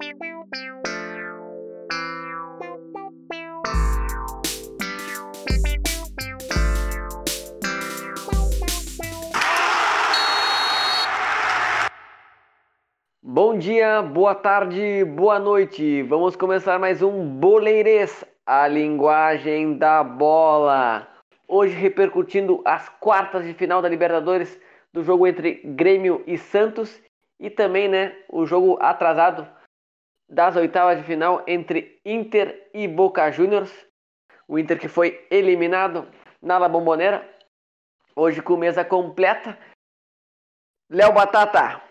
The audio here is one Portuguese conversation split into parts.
Bom dia, boa tarde, boa noite. Vamos começar mais um Boleirês, a linguagem da bola. Hoje repercutindo as quartas de final da Libertadores do jogo entre Grêmio e Santos e também, né, o jogo atrasado das oitavas de final entre Inter e Boca Juniors. O Inter que foi eliminado na La Bombonera. Hoje com mesa completa. Léo Batata,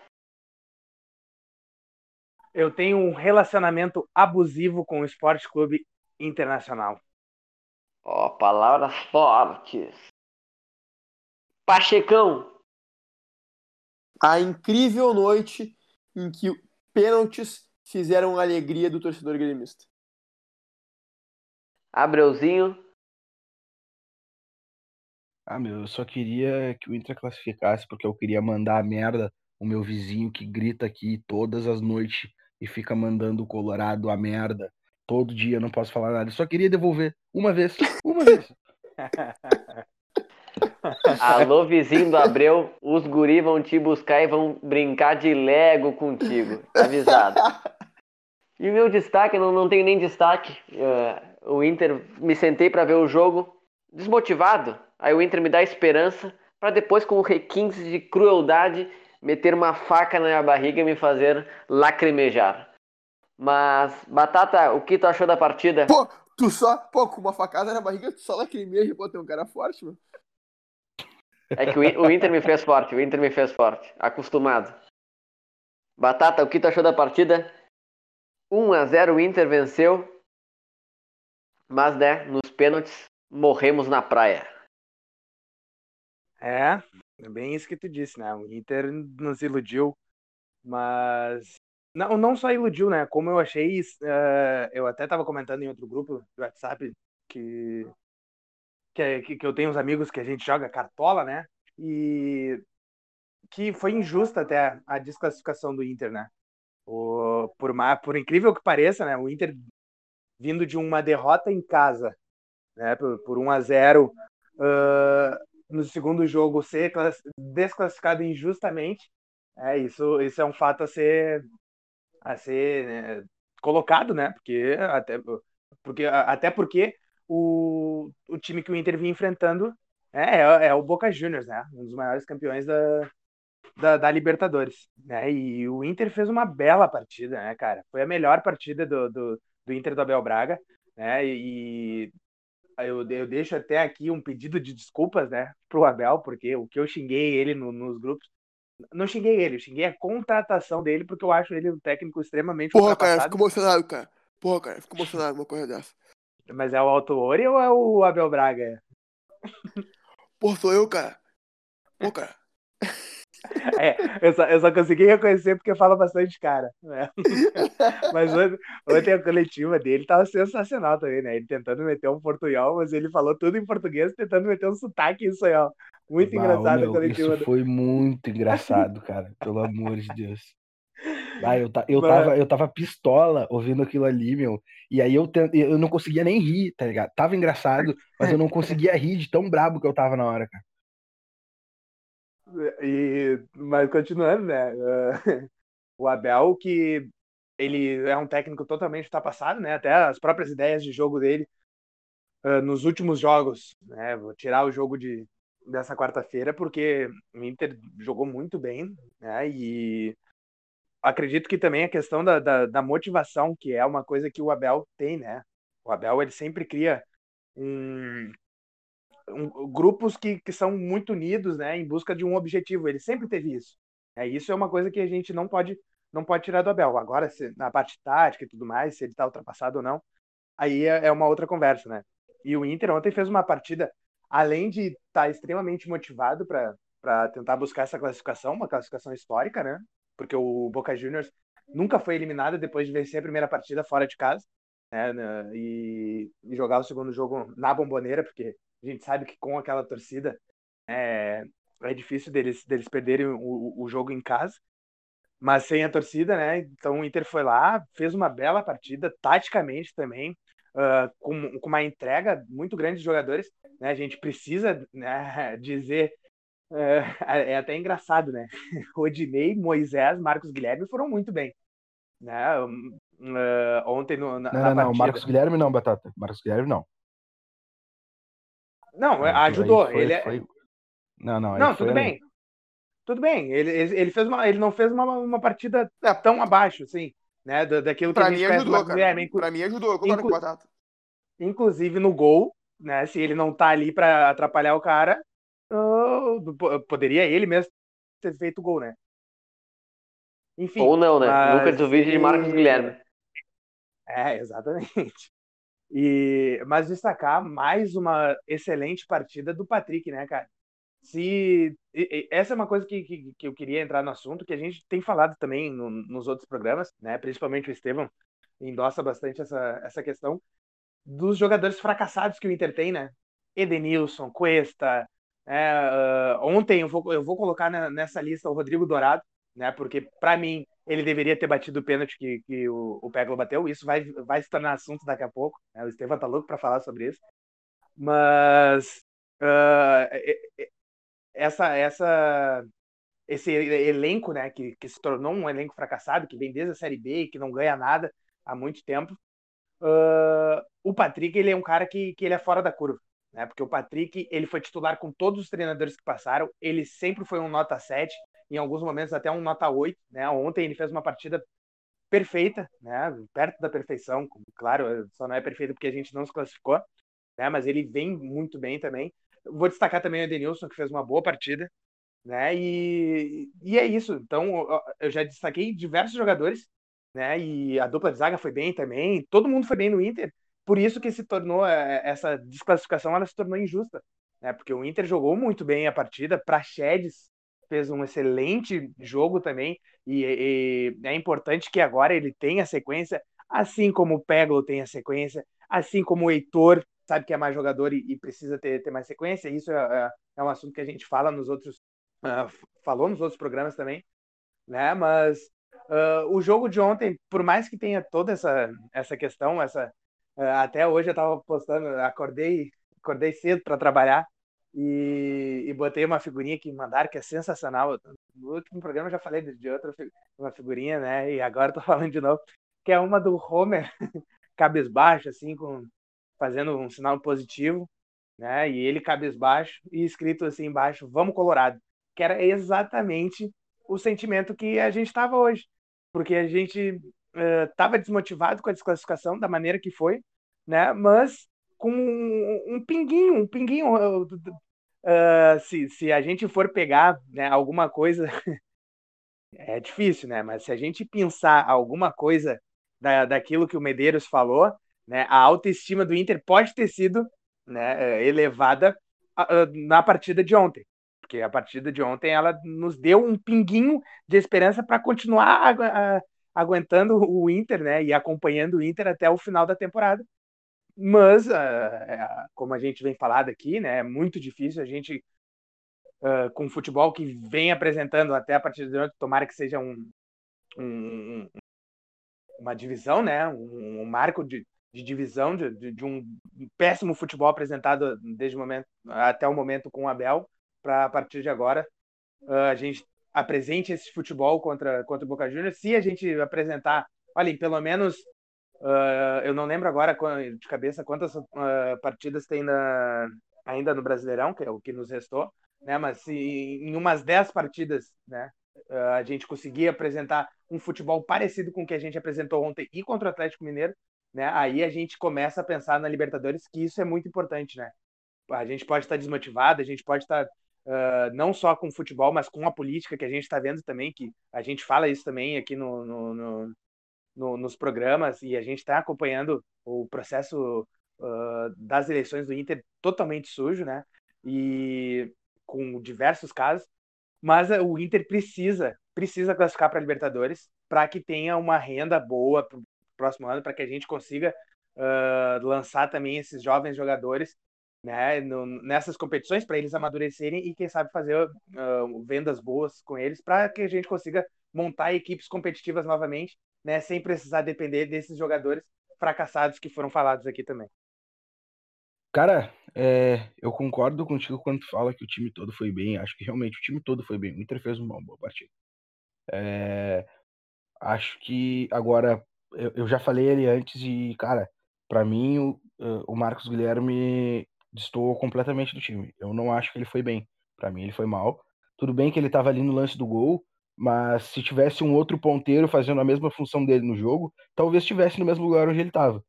eu tenho um relacionamento abusivo com o Esporte Clube Internacional. Ó, oh, palavras fortes. Pachecão. A incrível noite em que pênaltis fizeram a alegria do torcedor gremista. Abreuzinho. Ah, meu, eu só queria que o Inter classificasse porque eu queria mandar a merda o meu vizinho que grita aqui todas as noites e fica mandando o Colorado a merda. Todo dia não posso falar nada. Eu só queria devolver uma vez. Uma vez. Alô, vizinho do Abreu, os guri vão te buscar e vão brincar de Lego contigo. Avisado. E meu destaque, não, não tenho nem destaque. Uh, o Inter, me sentei para ver o jogo desmotivado. Aí o Inter me dá esperança para depois, com requintes de crueldade, meter uma faca na minha barriga e me fazer lacrimejar. Mas, Batata, o que tu achou da partida? Pô, tu só, pô, com uma facada na barriga, tu só lacrimeja, pô, tem um cara forte, mano. É que o Inter me fez forte, o Inter me fez forte, acostumado. Batata, o que tu achou da partida? 1 a 0 o Inter venceu, mas né, nos pênaltis morremos na praia. É, é bem isso que tu disse, né? O Inter nos iludiu, mas não, não só iludiu, né? Como eu achei, uh, eu até estava comentando em outro grupo do WhatsApp que, que, que eu tenho uns amigos que a gente joga cartola, né? E que foi injusta até a desclassificação do Inter, né? O, por, por incrível que pareça, né? O Inter vindo de uma derrota em casa, né? Por, por 1 a 0 uh, no segundo jogo ser desclassificado injustamente, é isso, isso é um fato a ser a ser né, colocado, né? Porque até porque até porque o, o time que o Inter vinha enfrentando é, é, é o Boca Juniors, né? Um dos maiores campeões da, da, da, Libertadores, né? E o Inter fez uma bela partida, né, cara? Foi a melhor partida do, do, do Inter do Abel Braga, né? E eu, eu deixo até aqui um pedido de desculpas, né, pro Abel, porque o que eu xinguei ele no, nos grupos, não xinguei ele, eu xinguei a contratação dele, porque eu acho ele um técnico extremamente Porra, cara, fico emocionado, cara. Porra, cara, fico emocionado uma coisa dessa. Mas é o Autori ou é o Abel Braga? Porra, sou eu, cara. Pô, cara. É, eu só, eu só consegui reconhecer porque fala bastante cara. Né? Mas ontem, ontem a coletiva dele tava sensacional também, né? Ele tentando meter um portunhol, mas ele falou tudo em português, tentando meter um sotaque em espanhol. Muito engraçado meu, a coletiva. Isso foi muito engraçado, cara. Pelo amor de Deus. Ah, eu, eu, tava, eu tava pistola ouvindo aquilo ali, meu. E aí eu, eu não conseguia nem rir, tá ligado? Tava engraçado, mas eu não conseguia rir de tão brabo que eu tava na hora, cara. E, mas continuando, né? o Abel, que ele é um técnico totalmente ultrapassado, né? Até as próprias ideias de jogo dele uh, nos últimos jogos, né? Vou tirar o jogo de, dessa quarta-feira, porque o Inter jogou muito bem, né? E acredito que também a questão da, da, da motivação, que é uma coisa que o Abel tem, né? O Abel, ele sempre cria um, um, grupos que, que são muito unidos, né, em busca de um objetivo. Ele sempre teve isso. É, isso é uma coisa que a gente não pode não pode tirar do Abel. Agora, se, na parte tática e tudo mais, se ele está ultrapassado ou não, aí é, é, uma outra conversa, né? E o Inter ontem fez uma partida, além de estar tá extremamente motivado para tentar buscar essa classificação, uma classificação histórica, né? Porque o Boca Juniors nunca foi eliminado depois de vencer a primeira partida fora de casa, né? E, e jogar o segundo jogo na bomboneira, porque a gente sabe que com aquela torcida é, é difícil deles, deles perderem o, o jogo em casa. mas sem a torcida, né? Então o Inter foi lá, fez uma bela partida, taticamente também, uh, com, com, uma entrega muito grande de jogadores. Né? A gente precisa né, dizer. Uh, é até engraçado, né? Rodinei, Moisés, Marcos Guilherme foram muito bem. Né? Uh, ontem no, na, não, não, não, Marcos Guilherme não, Batata. Marcos Guilherme não. Não, ajudou. Foi, ele é foi... Não, não. Não, tudo bem. Tudo bem. Ele, ele, fez uma, ele não fez uma, uma partida tão abaixo, assim, né? daquilo que pra a gente mim ajudou, cara. Guilherme. Pra mim ajudou, eu concordo com Batata. Inclusive no gol, né? Se ele não tá ali para atrapalhar o cara, uh, poderia ele mesmo ter feito o gol, né? Enfim. Ou não, né? Mas... Lucas do vídeo de Marcos Guilherme. É, exatamente. E, mas destacar mais uma excelente partida do Patrick, né, cara? Se essa é uma coisa que, que, que, eu queria entrar no assunto, que a gente tem falado também no, nos outros programas, né? Principalmente o Estevam endossa bastante essa, essa questão dos jogadores fracassados que o Inter tem, né? Edenilson, Cuesta. É, uh, ontem eu vou, eu vou colocar na, nessa lista o Rodrigo Dourado, né? Porque para mim ele deveria ter batido o pênalti que, que o, o bateu. Isso vai, vai se tornar assunto daqui a pouco. Né? O Estevam tá louco para falar sobre isso. Mas uh, essa, essa, esse elenco, né, que, que se tornou um elenco fracassado, que vem desde a Série B e que não ganha nada há muito tempo, uh, o Patrick ele é um cara que, que ele é fora da curva. Né? Porque o Patrick ele foi titular com todos os treinadores que passaram, ele sempre foi um nota 7, em alguns momentos até um nota 8. Né? Ontem ele fez uma partida perfeita, né? perto da perfeição. Claro, só não é perfeito porque a gente não se classificou, né? mas ele vem muito bem também. Vou destacar também o Edenilson, que fez uma boa partida. Né? E, e é isso. Então, eu já destaquei diversos jogadores, né? E a dupla de zaga foi bem também. Todo mundo foi bem no Inter. Por isso que se tornou é, essa desclassificação, ela se tornou injusta, né? Porque o Inter jogou muito bem a partida. Praxedes fez um excelente jogo também e, e, é importante que agora ele tenha sequência, assim como o Peglo tem a sequência, assim como o Heitor sabe que é mais jogador e, e precisa ter, ter mais sequência. Isso é, é, é, um assunto que a gente fala nos outros, uh, falou nos outros programas também, né? Mas uh, o jogo de ontem, por mais que tenha toda essa, essa questão, essa uh, até hoje eu estava postando, acordei, acordei cedo para trabalhar e, e, botei uma figurinha que mandaram que é sensacional. No último programa eu já falei de, outra uma figurinha, né? E agora estou falando de novo, que é uma do Homer cabisbaixo, assim, com fazendo um sinal positivo, né? E ele cabisbaixo e escrito assim embaixo, vamos Colorado, que era exatamente o sentimento que a gente estava hoje, porque a gente estava uh, desmotivado com a desclassificação da maneira que foi, né? Mas com um, um pinguinho, um pinguinho, uh, se, se a gente for pegar né, alguma coisa, é difícil, né? Mas se a gente pensar alguma coisa da, daquilo que o Medeiros falou, né, a autoestima do Inter pode ter sido né, é, elevada na partida de ontem. Porque a partida de ontem ela nos deu um pinguinho de esperança para continuar aguentando o Inter né, e acompanhando o Inter até o final da temporada. Mas, é, como a gente vem falado aqui, né, é muito difícil a gente, com o futebol que vem apresentando até a partida de ontem, tomara que seja um, um uma divisão, né, um, um marco de, de divisão, de, de, de, um péssimo futebol apresentado desde o momento, até o momento com o Abel, para a partir de agora uh, a gente apresente esse futebol contra, contra o Boca Juniors. Se a gente apresentar, olhem, pelo menos, uh, eu não lembro agora de cabeça quantas uh, partidas tem na, ainda no Brasileirão, que é o que nos restou, né? mas se em umas 10 partidas né, a gente conseguir apresentar um futebol parecido com o que a gente apresentou ontem e contra o Atlético Mineiro, né? Aí a gente começa a pensar na Libertadores, que isso é muito importante, né? A gente pode estar desmotivado, a gente pode estar uh, não só com o futebol, mas com a política que a gente está vendo também, que a gente fala isso também aqui no, no, no, no nos programas, e a gente está acompanhando o processo uh, das eleições do Inter totalmente sujo, né? E com diversos casos, mas o Inter precisa precisa classificar para a Libertadores para que tenha uma renda boa próximo ano para que a gente consiga uh, lançar também esses jovens jogadores né, no, nessas competições para eles amadurecerem e quem sabe fazer uh, vendas boas com eles para que a gente consiga montar equipes competitivas novamente, né, sem precisar depender desses jogadores fracassados que foram falados aqui também. Cara, é, eu concordo contigo quando tu fala que o time todo foi bem. Acho que realmente o time todo foi bem. O Inter fez uma boa partida. É, acho que agora eu, eu, já falei ele antes e, cara, para mim o, o Marcos Guilherme destoou completamente do time. Eu não acho que ele foi bem. Para mim ele foi mal. Tudo bem que ele tava ali no lance do gol, mas se tivesse um outro ponteiro fazendo a mesma função dele no jogo, talvez estivesse no mesmo lugar onde ele tava.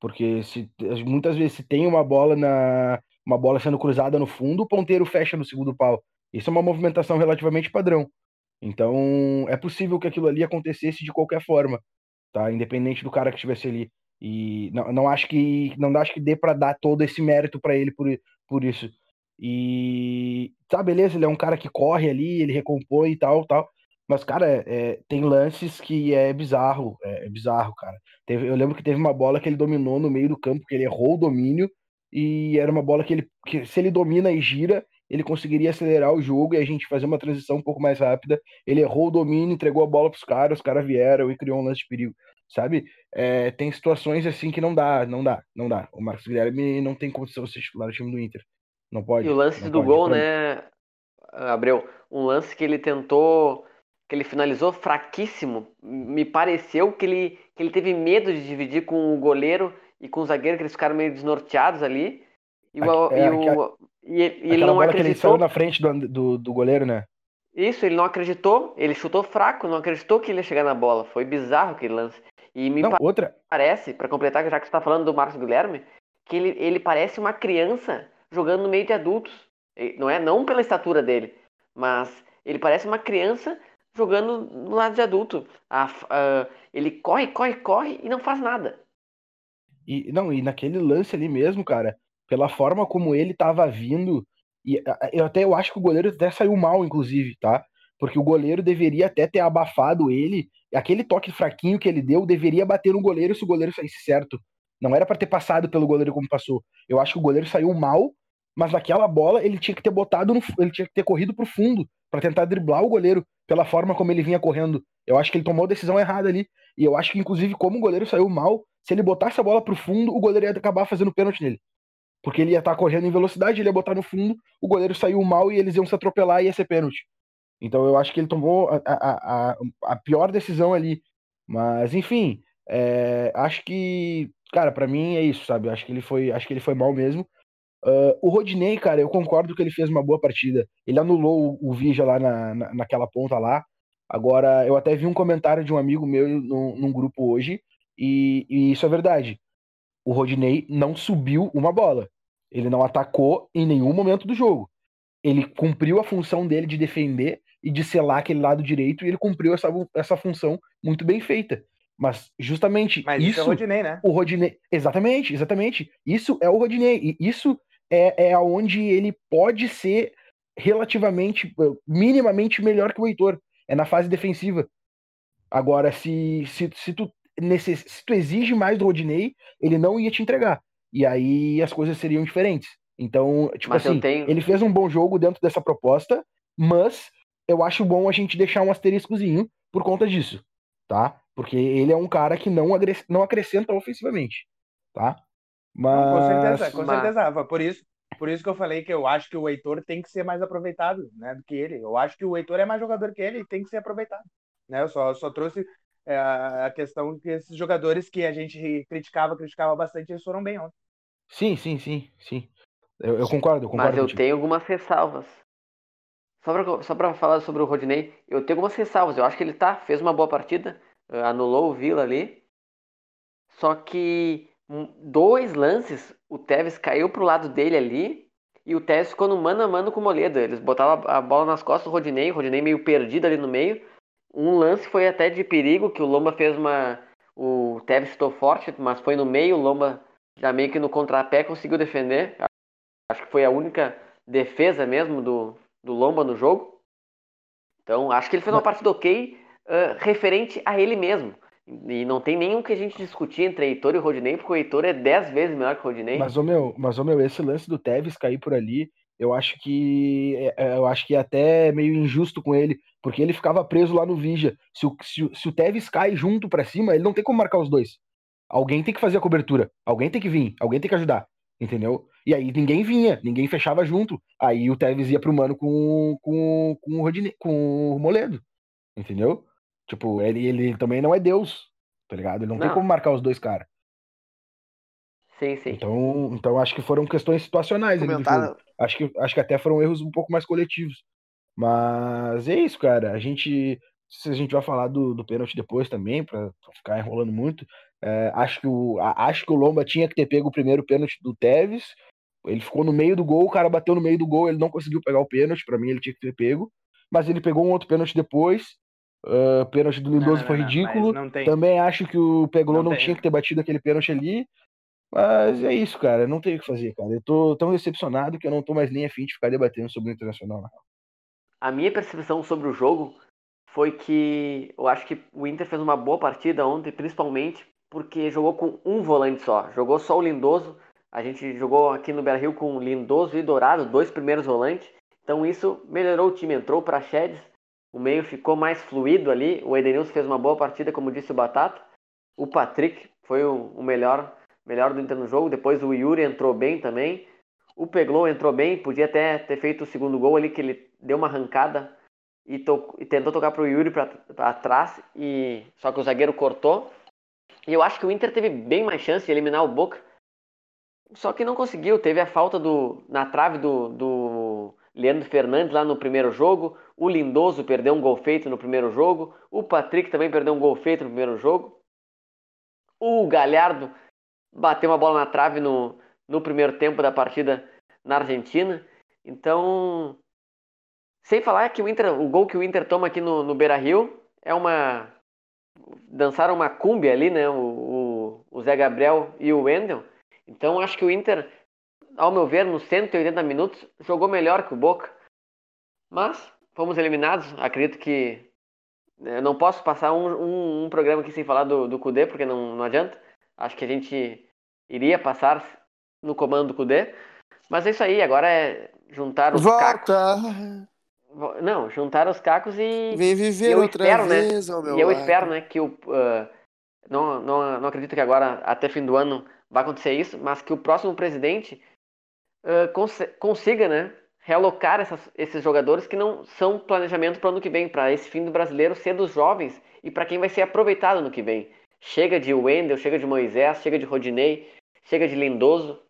Porque se, muitas vezes se tem uma bola na uma bola sendo cruzada no fundo, o ponteiro fecha no segundo pau. Isso é uma movimentação relativamente padrão. Então, é possível que aquilo ali acontecesse de qualquer forma, tá? Independente do cara que estivesse ali. E não, não acho que não acho que dê para dar todo esse mérito para ele por, por isso. E tá, beleza, ele é um cara que corre ali, ele recompõe e tal, tal. Mas, cara, é, é tem lances que é bizarro, é, é bizarro, cara. Teve, eu lembro que teve uma bola que ele dominou no meio do campo, que ele errou o domínio, e era uma bola que ele, que se ele domina e gira, ele conseguiria acelerar o jogo e a gente fazer uma transição um pouco mais rápida. Ele errou o domínio, entregou a bola para os caras, os caras vieram e criou um lance de perigo, sabe? É, tem situações assim que não dá, não dá, não dá. O Marcos Guilherme não tem condição de ser titular do time do Inter. Não pode. E o lance do pode, gol, né, Abreu? Um lance que ele tentou, que ele finalizou fraquíssimo. Me pareceu que ele, que ele teve medo de dividir com o goleiro e com o zagueiro, que eles ficaram meio desnorteados ali. E, o, é, e, o, e, e ele não acreditou. que ele saiu na frente do, do, do, goleiro, né? Isso, ele não acreditou, ele chutou fraco, não acreditou que ele ia chegar na bola. Foi bizarro aquele lance. E me não, pa outra... parece, para completar, já que você está falando do Marcos Guilherme, que ele, ele parece uma criança jogando no meio de adultos. Não é não pela estatura dele, mas ele parece uma criança jogando no lado de adulto. ele corre, corre, corre e não faz nada. E não, e naquele lance ali mesmo, cara, pela forma como ele tava vindo, e eu até eu acho que o goleiro até saiu mal, inclusive, tá? Porque o goleiro deveria até ter abafado ele, aquele toque fraquinho que ele deu deveria bater no goleiro se o goleiro saísse certo. Não era para ter passado pelo goleiro como passou. Eu acho que o goleiro saiu mal, mas naquela bola ele tinha que ter botado no, ele tinha que ter corrido pro fundo para tentar driblar o goleiro pela forma como ele vinha correndo. Eu acho que ele tomou a decisão errada ali. E eu acho que inclusive como o goleiro saiu mal, se ele botasse a bola pro fundo, o goleiro ia acabar fazendo pênalti nele. Porque ele ia estar tá correndo em velocidade, ele ia botar no fundo, o goleiro saiu mal e eles iam se atropelar e ia ser pênalti. Então eu acho que ele tomou a, a, a, a pior decisão ali. Mas, enfim, é, acho que, cara, para mim é isso, sabe? Acho que ele foi, acho que ele foi mal mesmo. Uh, o Rodinei, cara, eu concordo que ele fez uma boa partida. Ele anulou o, o Vija lá na, na, naquela ponta lá. Agora, eu até vi um comentário de um amigo meu num, num grupo hoje, e, e isso é verdade. O Rodinei não subiu uma bola. Ele não atacou em nenhum momento do jogo. Ele cumpriu a função dele de defender e de selar aquele lado direito, e ele cumpriu essa, essa função muito bem feita. Mas justamente Mas isso, isso é o Rodinei, né? O Rodinei, exatamente, exatamente. Isso é o Rodinei. E isso é, é onde ele pode ser relativamente, minimamente melhor que o Heitor. É na fase defensiva. Agora, se, se, se tu necess... se tu exige mais do Rodinei, ele não ia te entregar. E aí as coisas seriam diferentes. Então, tipo mas assim, tenho... ele fez um bom jogo dentro dessa proposta, mas eu acho bom a gente deixar um asteriscozinho por conta disso, tá? Porque ele é um cara que não, não acrescenta ofensivamente, tá? Mas... Com certeza, com mas... certeza. Por isso, por isso que eu falei que eu acho que o Heitor tem que ser mais aproveitado, né, do que ele. Eu acho que o Heitor é mais jogador que ele e tem que ser aproveitado. Né? Eu só, só trouxe é, a questão que esses jogadores que a gente criticava, criticava bastante, eles foram bem ontem. Sim, sim, sim, sim. Eu, eu concordo, eu concordo. Mas eu contigo. tenho algumas ressalvas. Só pra falar sobre o Rodinei, eu tenho algumas ressalvas. Eu acho que ele tá, fez uma boa partida, eh, anulou o Vila ali. Só que dois lances, o Tevez caiu pro lado dele ali e o Tevez ficou no mano a mano com o Moledo. Eles botavam a bola nas costas do Rodinei, o Rodinei meio perdido ali no meio. Um lance foi até de perigo, que o Lomba fez uma. O Tevez estou forte, mas foi no meio, o Lomba já meio que no contrapé conseguiu defender. Acho que foi a única defesa mesmo do, do Lomba no jogo. Então, acho que ele fez uma partida ok, uh, referente a ele mesmo. E não tem nenhum que a gente discutir entre Heitor e Rodinei, porque o Heitor é 10 vezes melhor que o Rodinei. Mas, o meu, mas, o meu, esse lance do Tevez cair por ali, eu acho que é, é, eu acho que é até meio injusto com ele, porque ele ficava preso lá no Vigia. Se o, se, se o Tevez cai junto para cima, ele não tem como marcar os dois. Alguém tem que fazer a cobertura, alguém tem que vir, alguém tem que ajudar, entendeu? E aí ninguém vinha, ninguém fechava junto. Aí o Tevez ia pro mano com, com, com, o, Rodine, com o Moledo, entendeu? Tipo, ele, ele também não é Deus, tá ligado? Ele não, não. tem como marcar os dois caras. Sim, sim. Então, então acho que foram questões situacionais ali do jogo. Acho que, acho que até foram erros um pouco mais coletivos. Mas é isso, cara. A gente. Se a gente vai falar do, do pênalti depois também, pra, pra ficar enrolando muito. É, acho, que o, acho que o Lomba tinha que ter pego o primeiro pênalti do Tevez. Ele ficou no meio do gol, o cara bateu no meio do gol, ele não conseguiu pegar o pênalti. Para mim, ele tinha que ter pego. Mas ele pegou um outro pênalti depois. Uh, pênalti do Lindoso não, não, foi não, ridículo. Também acho que o Peglon não, não tinha que ter batido aquele pênalti ali. Mas é isso, cara. Não tenho o que fazer, cara. Eu tô tão decepcionado que eu não tô mais nem afim de ficar debatendo sobre o Internacional. Não. A minha percepção sobre o jogo foi que eu acho que o Inter fez uma boa partida ontem, principalmente porque jogou com um volante só. Jogou só o Lindoso. A gente jogou aqui no Beira-Rio com Lindoso e Dourado, dois primeiros volantes. Então isso melhorou o time. Entrou para Chedes, o meio ficou mais fluido ali. O Edenilson fez uma boa partida, como disse o Batata. O Patrick foi o, o melhor melhor do Inter no jogo. Depois o Yuri entrou bem também. O Peglow entrou bem, podia até ter feito o segundo gol ali, que ele deu uma arrancada e, to e tentou tocar para o Yuri para trás, e só que o zagueiro cortou. E eu acho que o Inter teve bem mais chance de eliminar o Boca, só que não conseguiu. Teve a falta do, na trave do, do Leandro Fernandes lá no primeiro jogo. O Lindoso perdeu um gol feito no primeiro jogo. O Patrick também perdeu um gol feito no primeiro jogo. O Galhardo bateu uma bola na trave no, no primeiro tempo da partida na Argentina. Então, sem falar que o Inter, o gol que o Inter toma aqui no, no Beira Rio é uma. Dançaram uma cúmbia ali, né? O, o, o Zé Gabriel e o Wendel. Então, acho que o Inter, ao meu ver, nos 180 minutos, jogou melhor que o Boca. Mas, fomos eliminados. Acredito que. Eu não posso passar um, um, um programa aqui sem falar do, do Kudê, porque não, não adianta. Acho que a gente iria passar no comando do Kudê. Mas é isso aí, agora é juntar os Volta. cacos. Não, juntar os cacos e. Vem viver eu outra espero, vez né? ao meu E eu lado. espero, né, que o. Uh, não, não, não acredito que agora, até fim do ano, vai acontecer isso, mas que o próximo presidente cons consiga, né, realocar essas, esses jogadores que não são planejamento para o ano que vem, para esse fim do brasileiro ser dos jovens e para quem vai ser aproveitado no que vem. Chega de Wendel, chega de Moisés, chega de Rodinei, chega de Lindoso,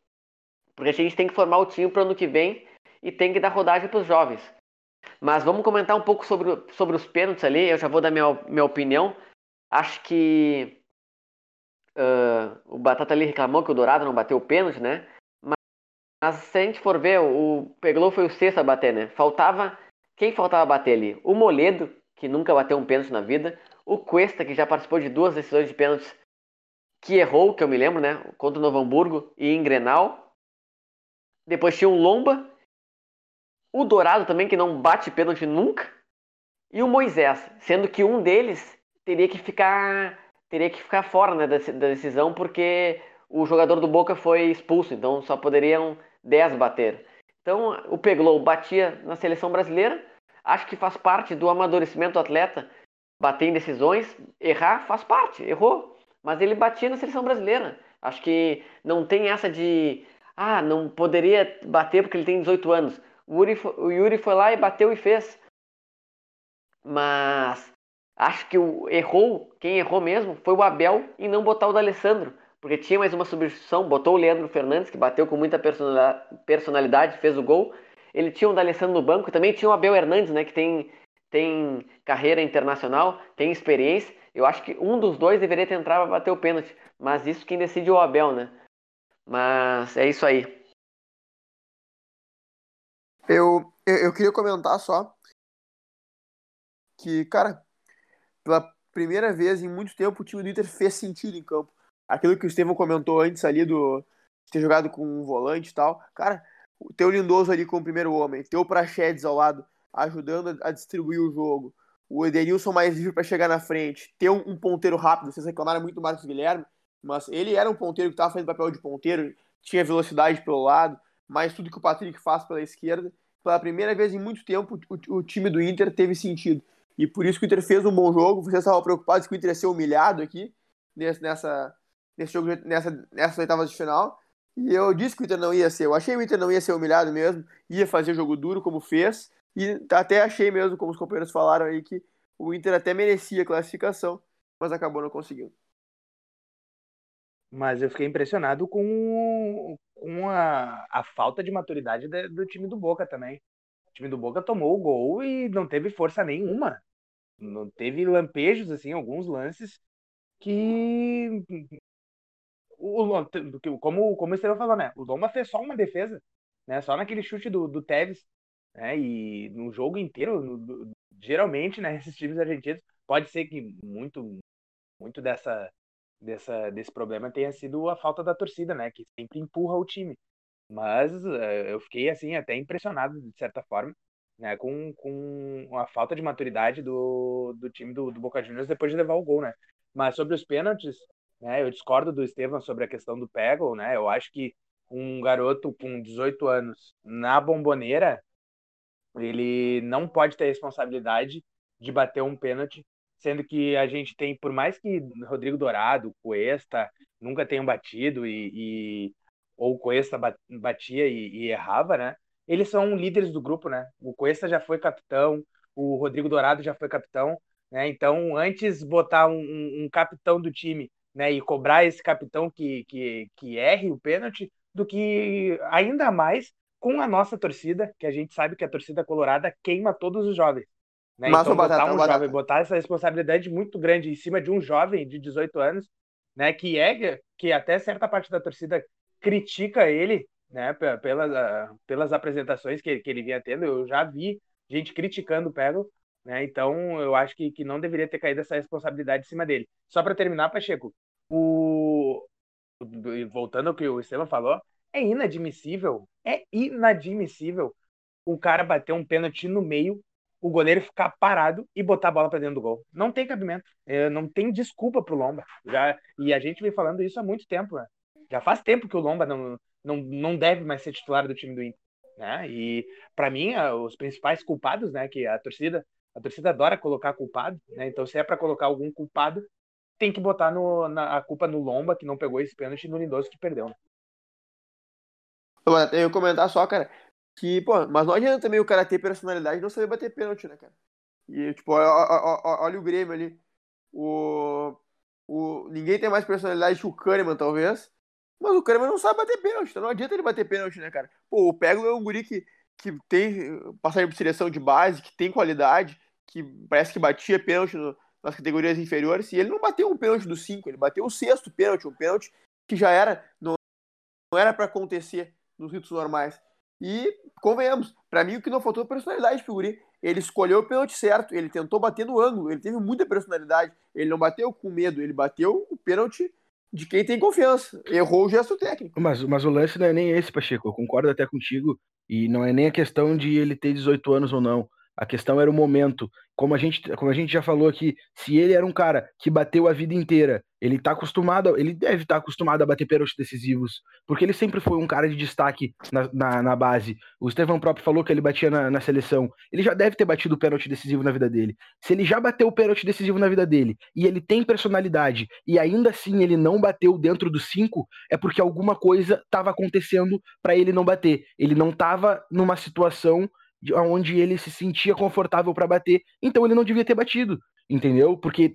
porque a gente tem que formar o time para o ano que vem e tem que dar rodagem para os jovens. Mas vamos comentar um pouco sobre, sobre os pênaltis ali, eu já vou dar minha, minha opinião. Acho que uh, o Batata ali reclamou que o Dourado não bateu o pênalti, né? Mas, se a gente for ver, o Peglou foi o sexto a bater, né? Faltava. Quem faltava bater ali? O Moledo, que nunca bateu um pênalti na vida. O Cuesta, que já participou de duas decisões de pênaltis, que errou, que eu me lembro, né? Contra o Novo Hamburgo e em Grenal. Depois tinha o Lomba. O Dourado também, que não bate pênalti nunca. E o Moisés, sendo que um deles teria que ficar teria que ficar fora né, da decisão porque o jogador do Boca foi expulso, então só poderiam 10 bater. Então o Peglow batia na seleção brasileira, acho que faz parte do amadurecimento do atleta bater em decisões, errar faz parte, errou. Mas ele batia na seleção brasileira. Acho que não tem essa de, ah, não poderia bater porque ele tem 18 anos. O Yuri, o Yuri foi lá e bateu e fez. Mas acho que o errou, quem errou mesmo, foi o Abel em não botar o D'Alessandro. Porque tinha mais uma substituição, botou o Leandro Fernandes, que bateu com muita personalidade, fez o gol. Ele tinha o D'Alessandro no banco, também tinha o Abel Hernandes, né, que tem tem carreira internacional, tem experiência. Eu acho que um dos dois deveria ter entrado para bater o pênalti. Mas isso quem decide é o Abel, né? Mas é isso aí. Eu, eu, eu queria comentar só que, cara, pela primeira vez em muito tempo o time do Inter fez sentido em campo. Aquilo que o Estevão comentou antes ali do ter jogado com um volante e tal. Cara, o Lindoso ali como primeiro homem, ter o Praxedes ao lado, ajudando a distribuir o jogo. O Edenilson mais livre para chegar na frente, ter um, um, ponteiro rápido, vocês reclamaram muito do Marcos Guilherme, mas ele era um ponteiro que estava fazendo papel de ponteiro, tinha velocidade pelo lado, mais tudo que o Patrick faz pela esquerda. Pela primeira vez em muito tempo, o, o time do Inter teve sentido. E por isso que o Inter fez um bom jogo. Vocês estavam preocupados que o Inter ia ser humilhado aqui nessa, nesse jogo, nessa, nessa oitava de final. E eu disse que o Inter não ia ser. Eu achei que o Inter não ia ser humilhado mesmo, ia fazer jogo duro como fez. E até achei mesmo, como os companheiros falaram aí, que o Inter até merecia a classificação, mas acabou não conseguindo. Mas eu fiquei impressionado com, com a, a falta de maturidade do time do Boca também. O time do Boca tomou o gol e não teve força nenhuma. Não teve lampejos, assim, alguns lances que. O, como, como o Estevão falou, né? O Lomba fez só uma defesa, né? Só naquele chute do, do Tevez. Né? E no jogo inteiro, no, geralmente, né, esses times argentinos, pode ser que muito, muito dessa, dessa, desse problema tenha sido a falta da torcida, né? Que sempre empurra o time. Mas uh, eu fiquei, assim, até impressionado, de certa forma, né? Com, com a falta de maturidade do, do time do, do Boca Juniors depois de levar o gol, né? Mas sobre os pênaltis, né? Eu discordo do Estevam sobre a questão do Peggle, né? Eu acho que um garoto com 18 anos na bomboneira, ele não pode ter a responsabilidade de bater um pênalti sendo que a gente tem, por mais que Rodrigo Dourado, Cuesta nunca tenham batido e, e ou Cuesta batia e, e, errava, né? Eles são líderes do grupo, né? O Cuesta já foi capitão, o Rodrigo Dourado já foi capitão, né? Então, antes botar um, um capitão do time, né, e cobrar esse capitão que, que, que erre o pênalti, do que ainda mais com a nossa torcida, que a gente sabe que a torcida colorada queima todos os jovens. Né? Mas então, botar um jovem, botar essa responsabilidade muito grande em cima de um jovem de 18 anos, né, que é que até certa parte da torcida critica ele, né, pelas, pelas apresentações que, que ele vinha tendo. Eu já vi gente criticando o Pego, né? Então, eu acho que, que não deveria ter caído essa responsabilidade em cima dele. Só para terminar, Pacheco, o voltando ao que o Estevam falou, é inadmissível, é inadmissível o cara bater um pênalti no meio o goleiro ficar parado e botar a bola para dentro do gol. Não tem cabimento. É, não tem desculpa pro Lomba. Já, e a gente vem falando isso há muito tempo. Né? Já faz tempo que o Lomba não, não, não deve mais ser titular do time do Inter. Né? E para mim, os principais culpados, né, que a torcida, a torcida adora colocar culpado, né? Então se é para colocar algum culpado, tem que botar no, na, a culpa no Lomba que não pegou esse pênalti e no Lindoso que perdeu. Né? Eu ia comentar só, cara, que, pô, mas não adianta também o cara ter personalidade e não saber bater pênalti, né, cara? E, tipo, olha, olha o Grêmio ali. O, o, ninguém tem mais personalidade que o Kahneman, talvez. Mas o Kahneman não sabe bater pênalti, então não adianta ele bater pênalti, né, cara? Pô, o Pego é um guri que, que tem passagem por seleção de base, que tem qualidade, que parece que batia pênalti no, nas categorias inferiores, e ele não bateu um pênalti do 5, ele bateu o sexto pênalti, um pênalti que já era, não, não era para acontecer nos ritos normais. E, convenhamos, para mim o que não faltou é personalidade pro Guri. Ele escolheu o pênalti certo, ele tentou bater no ângulo, ele teve muita personalidade. Ele não bateu com medo, ele bateu o pênalti de quem tem confiança. Errou o gesto técnico. Mas, mas o lance não é nem esse, Pacheco. Eu concordo até contigo. E não é nem a questão de ele ter 18 anos ou não. A questão era o momento. Como a gente, como a gente já falou aqui, se ele era um cara que bateu a vida inteira, ele tá acostumado, ele deve estar tá acostumado a bater pênaltis decisivos, porque ele sempre foi um cara de destaque na, na, na base. O Estevão próprio falou que ele batia na, na, seleção. Ele já deve ter batido o pênalti decisivo na vida dele. Se ele já bateu o pênalti decisivo na vida dele e ele tem personalidade e ainda assim ele não bateu dentro dos cinco, é porque alguma coisa estava acontecendo para ele não bater. Ele não estava numa situação onde ele se sentia confortável para bater, então ele não devia ter batido, entendeu? Porque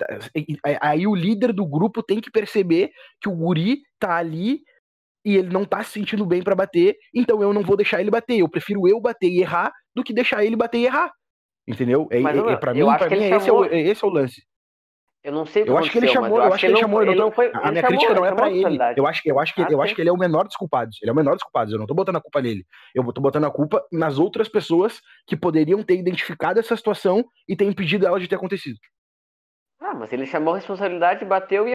aí o líder do grupo tem que perceber que o guri tá ali e ele não tá se sentindo bem para bater, então eu não vou deixar ele bater, eu prefiro eu bater e errar do que deixar ele bater e errar. Entendeu? É, é, é para mim, pra mim esse, chamou... é o, esse é o lance. Eu não sei o que Eu acho que ele chamou, eu, acho que ele, chamou, ele não, foi, a minha crítica não é para ele. Eu acho, eu acho que, eu acho que ele é o menor dos culpados. Ele é o menor dos culpados. Eu não tô botando a culpa nele. Eu tô botando a culpa nas outras pessoas que poderiam ter identificado essa situação e ter impedido ela de ter acontecido. Ah, mas ele chamou a responsabilidade, bateu e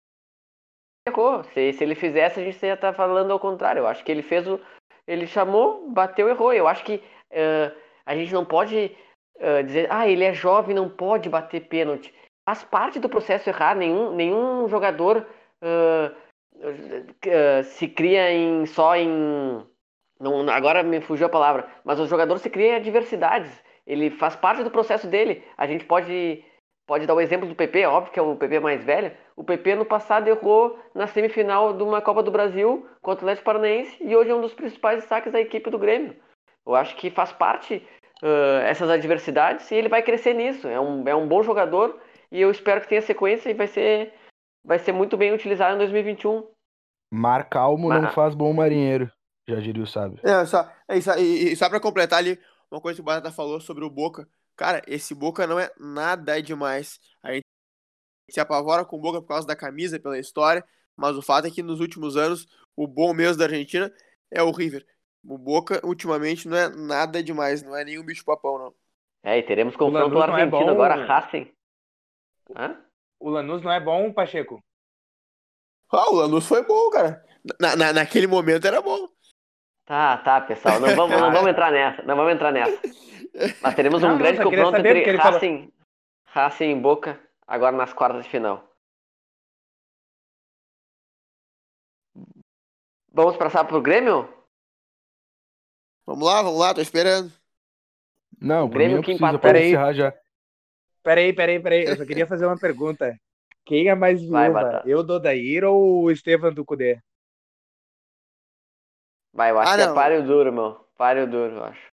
errou. Se, se ele fizesse, a gente já tá falando ao contrário. Eu acho que ele fez o. Ele chamou, bateu, errou. Eu acho que uh, a gente não pode uh, dizer, ah, ele é jovem, não pode bater pênalti faz parte do processo errar. Nenhum, nenhum jogador uh, uh, se cria em, só em, Não, agora me fugiu a palavra, mas o jogador se cria adversidades. Ele faz parte do processo dele. A gente pode, pode dar o exemplo do PP, óbvio que é o PP mais velho. O PP no passado errou na semifinal de uma Copa do Brasil contra o Atlético Paranaense e hoje é um dos principais destaques da equipe do Grêmio. Eu acho que faz parte uh, essas adversidades e ele vai crescer nisso. É um, é um bom jogador e eu espero que tenha sequência e vai ser, vai ser muito bem utilizado em 2021. Mar calmo Mar... não faz bom marinheiro, já diria o sábio. É, só, é, só, e, e só pra completar ali, uma coisa que o Batata falou sobre o Boca. Cara, esse Boca não é nada demais. A gente se apavora com o Boca por causa da camisa, pela história, mas o fato é que nos últimos anos, o bom mesmo da Argentina é o River. O Boca, ultimamente, não é nada demais, não é nenhum bicho-papão, não. É, e teremos confronto argentino é bom... agora, Racing. Hã? O Lanús não é bom, Pacheco? Ah, o Lanús foi bom, cara. Na, na, naquele momento era bom. Tá, tá, pessoal. Não vamos, não vamos entrar nessa. Não vamos entrar nessa. Mas teremos um não, grande confronto entre Racing. Racing e Boca agora nas quartas de final. Vamos passar pro Grêmio? Vamos lá, vamos lá, tô esperando. Não, o Grêmio que empatou. Peraí, já. Peraí, peraí, peraí. Eu só queria fazer uma pergunta. Quem é mais viúva? Vai, eu do Daír ou o Estevam do Cudê? Vai, eu acho ah, que é não. é páreo duro, meu. Páreo duro, eu acho.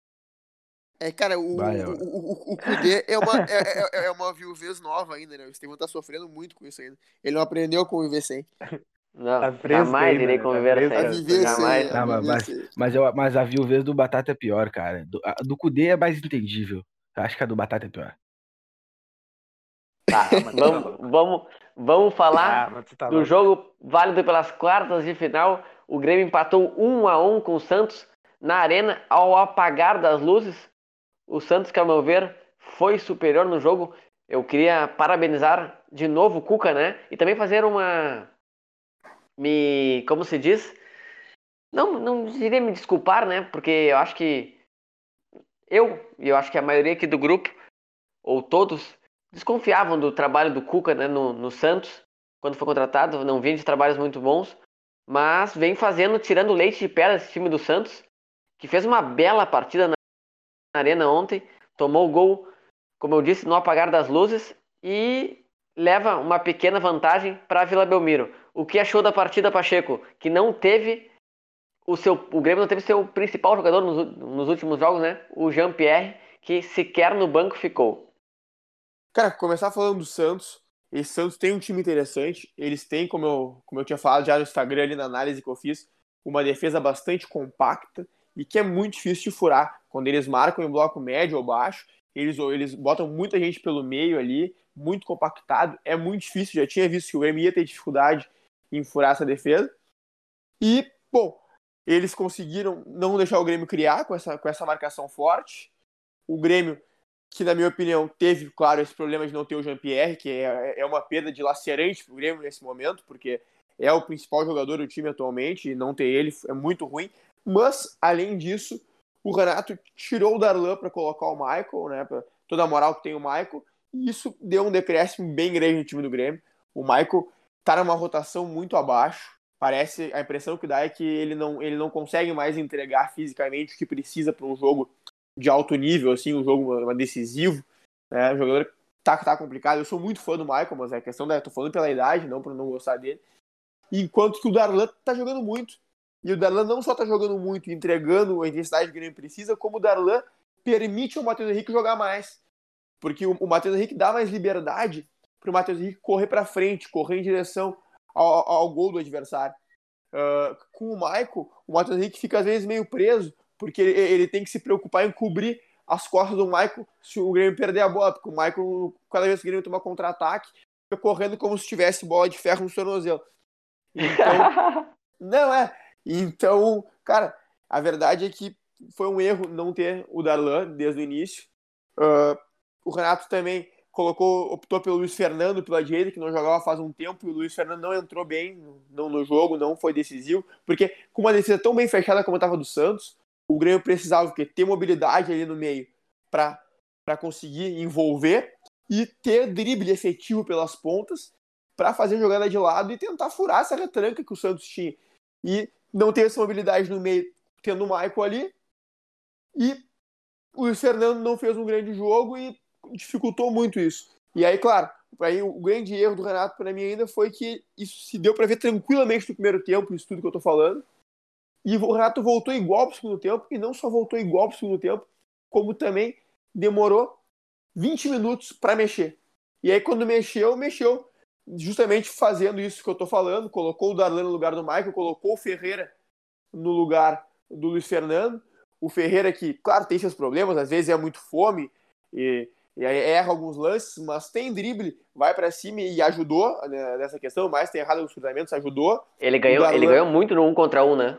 É, cara, o, Vai, o, o, o, Kudê é uma, é, é, é, uma viuvez nova ainda, né? O Estevam tá sofrendo muito com isso ainda. Ele não aprendeu a conviver sem. Não, tá jamais irei né? conviver tá sem. Viver jamais. Sem, não, mas, mas, eu, mas a viuvez do Batata é pior, cara. Do, a, do Kudê é mais entendível. Eu acho que a do Batata é pior. Tá, vamos, vamos, vamos falar ah, tá do jogo válido pelas quartas de final. O Grêmio empatou 1 a 1 com o Santos na arena ao apagar das luzes. O Santos, que ao meu ver, foi superior no jogo. Eu queria parabenizar de novo o Cuca, né? E também fazer uma. Me. Como se diz? Não, não diria me desculpar, né? Porque eu acho que. Eu, e eu acho que a maioria aqui do grupo, ou todos, desconfiavam do trabalho do Cuca né, no, no Santos, quando foi contratado. Não vinha de trabalhos muito bons. Mas vem fazendo, tirando leite de pedra esse time do Santos, que fez uma bela partida na Arena ontem, tomou o gol, como eu disse, no apagar das luzes e leva uma pequena vantagem para Vila Belmiro. O que achou da partida, Pacheco? Que não teve o seu, o Grêmio não teve seu principal jogador nos, nos últimos jogos, né? O Jean Pierre, que sequer no banco ficou. Cara, começar falando do Santos. Esse Santos tem um time interessante. Eles têm, como eu, como eu tinha falado já no Instagram ali na análise que eu fiz, uma defesa bastante compacta e que é muito difícil de furar. Quando eles marcam em bloco médio ou baixo, eles, eles botam muita gente pelo meio ali, muito compactado, é muito difícil. Já tinha visto que o Grêmio ia ter dificuldade em furar essa defesa. E, bom, eles conseguiram não deixar o Grêmio criar com essa, com essa marcação forte. O Grêmio, que na minha opinião teve, claro, esse problema de não ter o Jean-Pierre, que é, é uma perda dilacerante para o Grêmio nesse momento, porque é o principal jogador do time atualmente, e não ter ele é muito ruim. Mas, além disso, o Renato tirou o Darlan para colocar o Michael, né? Pra toda a moral que tem o Michael. E isso deu um decréscimo bem grande no time do Grêmio. O Michael tá numa rotação muito abaixo. Parece, a impressão que dá é que ele não, ele não consegue mais entregar fisicamente o que precisa para um jogo de alto nível, assim, um jogo decisivo. Né? O jogador tá, tá complicado. Eu sou muito fã do Michael, mas é questão da. tô falando pela idade, não por não gostar dele. Enquanto que o Darlan tá jogando muito. E o Darlan não só está jogando muito, entregando a intensidade que o Grêmio precisa, como o Darlan permite ao Matheus Henrique jogar mais. Porque o, o Matheus Henrique dá mais liberdade para o Matheus Henrique correr para frente, correr em direção ao, ao gol do adversário. Uh, com o Maico, o Matheus Henrique fica às vezes meio preso, porque ele, ele, tem que se preocupar em cobrir as costas do Maico se o Grêmio perder a bola, porque o Maico, cada vez que o Grêmio toma contra-ataque, fica correndo como se tivesse bola de ferro no tornozelo. Então, não é. Então, cara, a verdade é que foi um erro não ter o Darlan desde o início. Uh, o Renato também colocou, optou pelo Luiz Fernando pela direita, que não jogava faz um tempo, e o Luiz Fernando não entrou bem no, no jogo, não foi decisivo, porque com uma defesa tão bem fechada como estava do Santos, o Grêmio precisava porque, ter mobilidade ali no meio para conseguir envolver e ter drible efetivo pelas pontas para fazer jogada de lado e tentar furar essa retranca que o Santos tinha. E não ter essa mobilidade no meio tendo o Michael ali. E o Fernando não fez um grande jogo e dificultou muito isso. E aí, claro, aí o grande erro do Renato para mim ainda foi que isso se deu para ver tranquilamente no primeiro tempo, isso tudo que eu tô falando. E o Renato voltou igual pro segundo tempo, e não só voltou igual pro segundo tempo, como também demorou 20 minutos para mexer. E aí, quando mexeu, mexeu justamente fazendo isso que eu tô falando, colocou o Darlan no lugar do Michael, colocou o Ferreira no lugar do Luiz Fernando. O Ferreira que, claro, tem seus problemas, às vezes é muito fome e, e erra alguns lances, mas tem drible, vai para cima e ajudou né, nessa questão, mais tem errado os cruzamentos, ajudou. Ele ganhou, Darlan... ele ganhou muito no um contra um, né?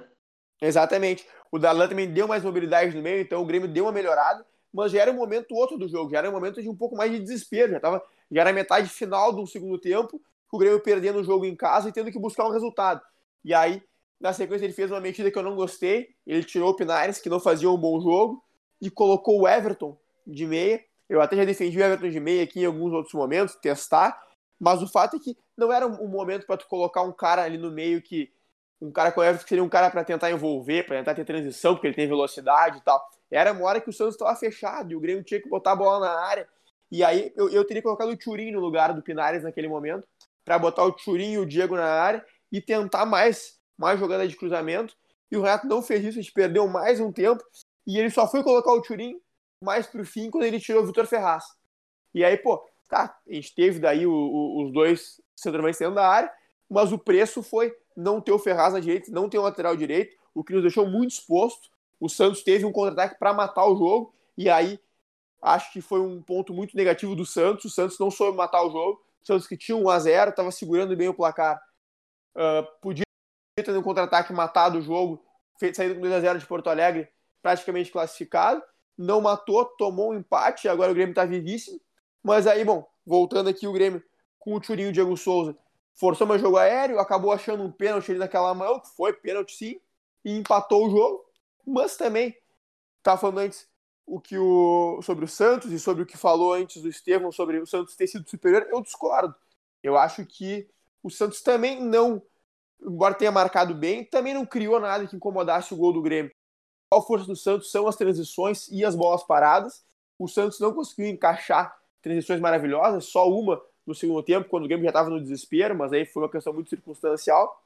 Exatamente. O Darlan também deu mais mobilidade no meio, então o Grêmio deu uma melhorada, mas já era um momento outro do jogo, já era um momento de um pouco mais de desespero, já tava já era metade final do segundo tempo, o Grêmio perdendo o jogo em casa e tendo que buscar um resultado. E aí, na sequência, ele fez uma mexida que eu não gostei. Ele tirou o Pinares, que não fazia um bom jogo, e colocou o Everton de meia. Eu até já defendi o Everton de meia aqui em alguns outros momentos, testar. Mas o fato é que não era um momento para tu colocar um cara ali no meio que. Um cara com o Everton que seria um cara para tentar envolver, para tentar ter transição, porque ele tem velocidade e tal. Era uma hora que o Santos estava fechado e o Grêmio tinha que botar a bola na área. E aí eu, eu teria colocado o Turim no lugar do Pinares naquele momento, para botar o Turim e o Diego na área e tentar mais, mais jogada de cruzamento. E o Renato não fez isso, a gente perdeu mais um tempo. E ele só foi colocar o Turim mais pro fim quando ele tirou o Vitor Ferraz. E aí, pô, tá, a gente teve daí o, o, os dois centroavantes dentro da área, mas o preço foi não ter o Ferraz na direita, não ter o lateral direito, o que nos deixou muito exposto. O Santos teve um contra-ataque para matar o jogo, e aí Acho que foi um ponto muito negativo do Santos. O Santos não soube matar o jogo. O Santos que tinha 1 a 0 estava segurando bem o placar. Uh, podia ter um contra-ataque matado o jogo, feito com 2 a 0 de Porto Alegre, praticamente classificado. Não matou, tomou um empate. Agora o Grêmio está vivíssimo. Mas aí, bom, voltando aqui o Grêmio com o Turinho Diego Souza, forçou meu jogo aéreo, acabou achando um pênalti ali naquela mão, que foi pênalti sim, e empatou o jogo. Mas também, tá falando antes, o que o sobre o Santos e sobre o que falou antes do Estevão sobre o Santos ter sido superior, eu discordo. Eu acho que o Santos também não, embora tenha marcado bem, também não criou nada que incomodasse o gol do Grêmio. A força do Santos são as transições e as bolas paradas. O Santos não conseguiu encaixar transições maravilhosas, só uma no segundo tempo, quando o Grêmio já estava no desespero, mas aí foi uma questão muito circunstancial.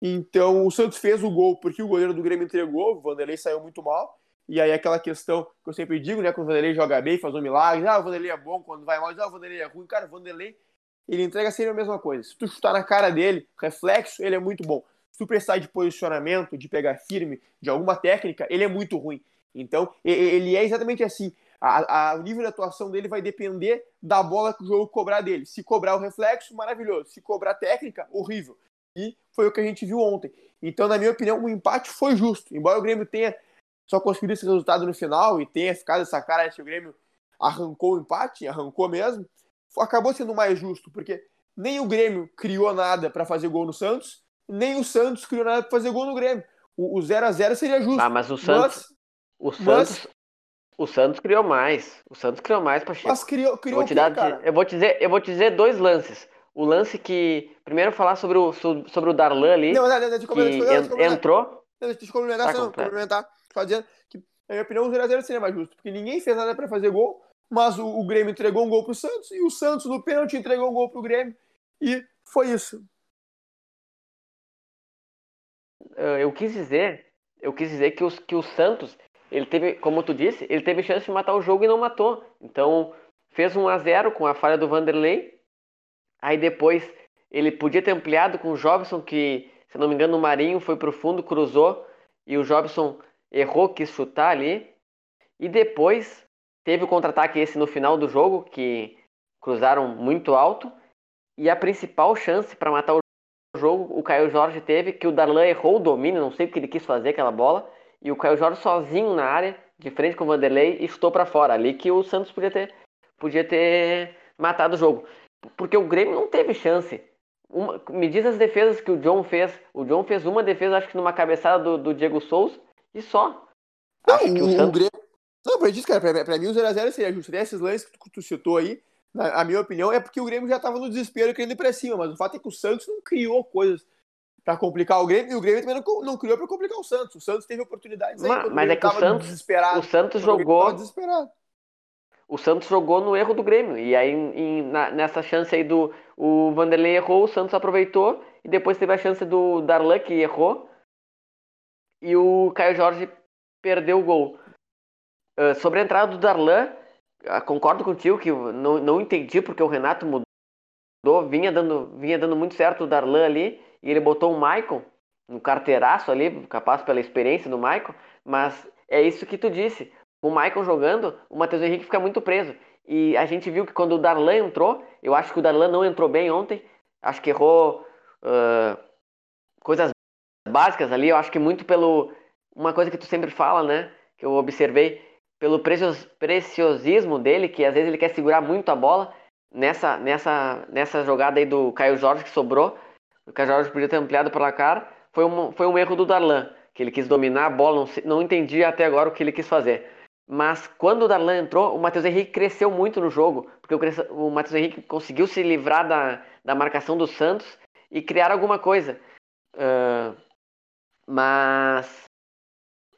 Então o Santos fez o gol porque o goleiro do Grêmio entregou, o Vanderlei saiu muito mal. E aí aquela questão que eu sempre digo, né? Quando o Vanderlei joga bem, faz um milagre. Ah, o Vanderlei é bom, quando vai mal, ah, o Vanderlei é ruim. Cara, o Vanderlei, ele entrega sempre a mesma coisa. Se tu chutar na cara dele, reflexo, ele é muito bom. Se tu precisar de posicionamento, de pegar firme, de alguma técnica, ele é muito ruim. Então, ele é exatamente assim. A, a, o nível de atuação dele vai depender da bola que o jogo cobrar dele. Se cobrar o reflexo, maravilhoso. Se cobrar técnica, horrível. E foi o que a gente viu ontem. Então, na minha opinião, o empate foi justo. Embora o Grêmio tenha só conseguiu esse resultado no final e tenha ficado essa cara que o Grêmio arrancou o empate, arrancou mesmo, acabou sendo mais justo, porque nem o Grêmio criou nada para fazer gol no Santos, nem o Santos criou nada para fazer gol no Grêmio. O 0 a 0 seria justo. Ah, mas o Santos, mas, o Santos, mas, o Santos criou mais. O Santos criou mais, Pacheco. Mas criou, criou eu vou te dar, cara? eu vou te dizer, eu vou te dizer dois lances. O lance que primeiro falar sobre o sobre o Darlan ali, não, não, não, deixa eu eu entrou. Deixa eu complementar, tá, não, complementar fazendo que, na minha opinião, o 0x0 seria mais justo, porque ninguém fez nada para fazer gol, mas o, o, Grêmio entregou um gol pro Santos e o Santos no pênalti entregou um gol pro Grêmio e foi isso. Ah, eu quis dizer, eu quis dizer que, os, que o Santos, ele teve, como tu disse, ele teve chance de matar o jogo e não matou. Então, fez 1 a 0 com a falha do Vanderlei. Aí depois ele podia ter ampliado com o Jobson, que, se não me engano, o Marinho foi pro fundo, cruzou e o Jobson errou, quis chutar ali. E depois teve o contra-ataque esse no final do jogo, que cruzaram muito alto. E a principal chance para matar o jogo, o Caio Jorge teve, que o Darlan errou o domínio, não sei o que ele quis fazer aquela bola. E o Caio Jorge sozinho na área, de frente com o Vanderlei, e chutou para fora. Ali que o Santos podia ter, podia ter matado o jogo. Porque o Grêmio não teve chance. Uma, me diz as defesas que o John fez. O John fez uma defesa, acho que numa cabeçada do, do Diego Souza, e só. Não, Acho que o, o Santos... Grêmio... Não, pra, isso, cara, pra, pra mim o 0x0 seria justo. Esses lances que tu, tu citou aí, na a minha opinião, é porque o Grêmio já tava no desespero querendo ir pra cima, mas o fato é que o Santos não criou coisas para complicar o Grêmio, e o Grêmio também não, não criou para complicar o Santos. O Santos teve oportunidades aí, mas, mas é que o Santos, desesperado. o Santos jogou o Santos jogou no erro do Grêmio. E aí, em, na, nessa chance aí do o Vanderlei errou, o Santos aproveitou. E depois teve a chance do Darlan, que errou. E o Caio Jorge perdeu o gol. Uh, sobre a entrada do Darlan, uh, concordo contigo que não, não entendi porque o Renato mudou. Vinha dando, vinha dando muito certo o Darlan ali. E ele botou o Maicon, um carteiraço ali, capaz pela experiência do Maicon. Mas é isso que tu disse o Michael jogando, o Matheus Henrique fica muito preso. E a gente viu que quando o Darlan entrou, eu acho que o Darlan não entrou bem ontem, acho que errou uh, coisas básicas ali, eu acho que muito pelo. Uma coisa que tu sempre fala, né? Que eu observei, pelo preciosismo dele, que às vezes ele quer segurar muito a bola. Nessa, nessa, nessa jogada aí do Caio Jorge que sobrou, o Jorge podia ter ampliado para cá, foi um, foi um erro do Darlan, que ele quis dominar a bola, não, não entendi até agora o que ele quis fazer. Mas quando o Darlan entrou, o Matheus Henrique cresceu muito no jogo, porque o, Matheus Henrique conseguiu se livrar da, da marcação do Santos e criar alguma coisa. Uh, mas,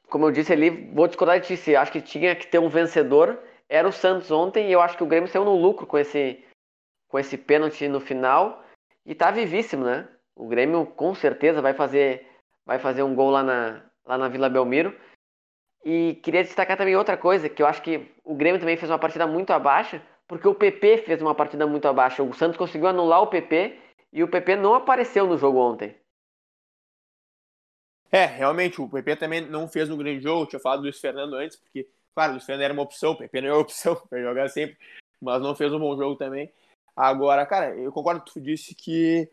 como eu disse ali, vou discordar de ti, acho que tinha que ter um vencedor. Era o Santos ontem e eu acho que o Grêmio saiu no lucro com esse, com esse pênalti no final. E tá vivíssimo, né? O Grêmio com certeza vai fazer, vai fazer um gol lá na, lá na Vila Belmiro. E queria destacar também outra coisa, que eu acho que o Grêmio também fez uma partida muito abaixo, porque o PP fez uma partida muito abaixo. O Santos conseguiu anular o PP e o PP não apareceu no jogo ontem. É, realmente, o PP também não fez um grande jogo. Eu tinha falado do Luiz Fernando antes, porque, claro, o Luiz Fernando era uma opção, o PP não é uma opção para jogar sempre, mas não fez um bom jogo também. Agora, cara, eu concordo com tu disse que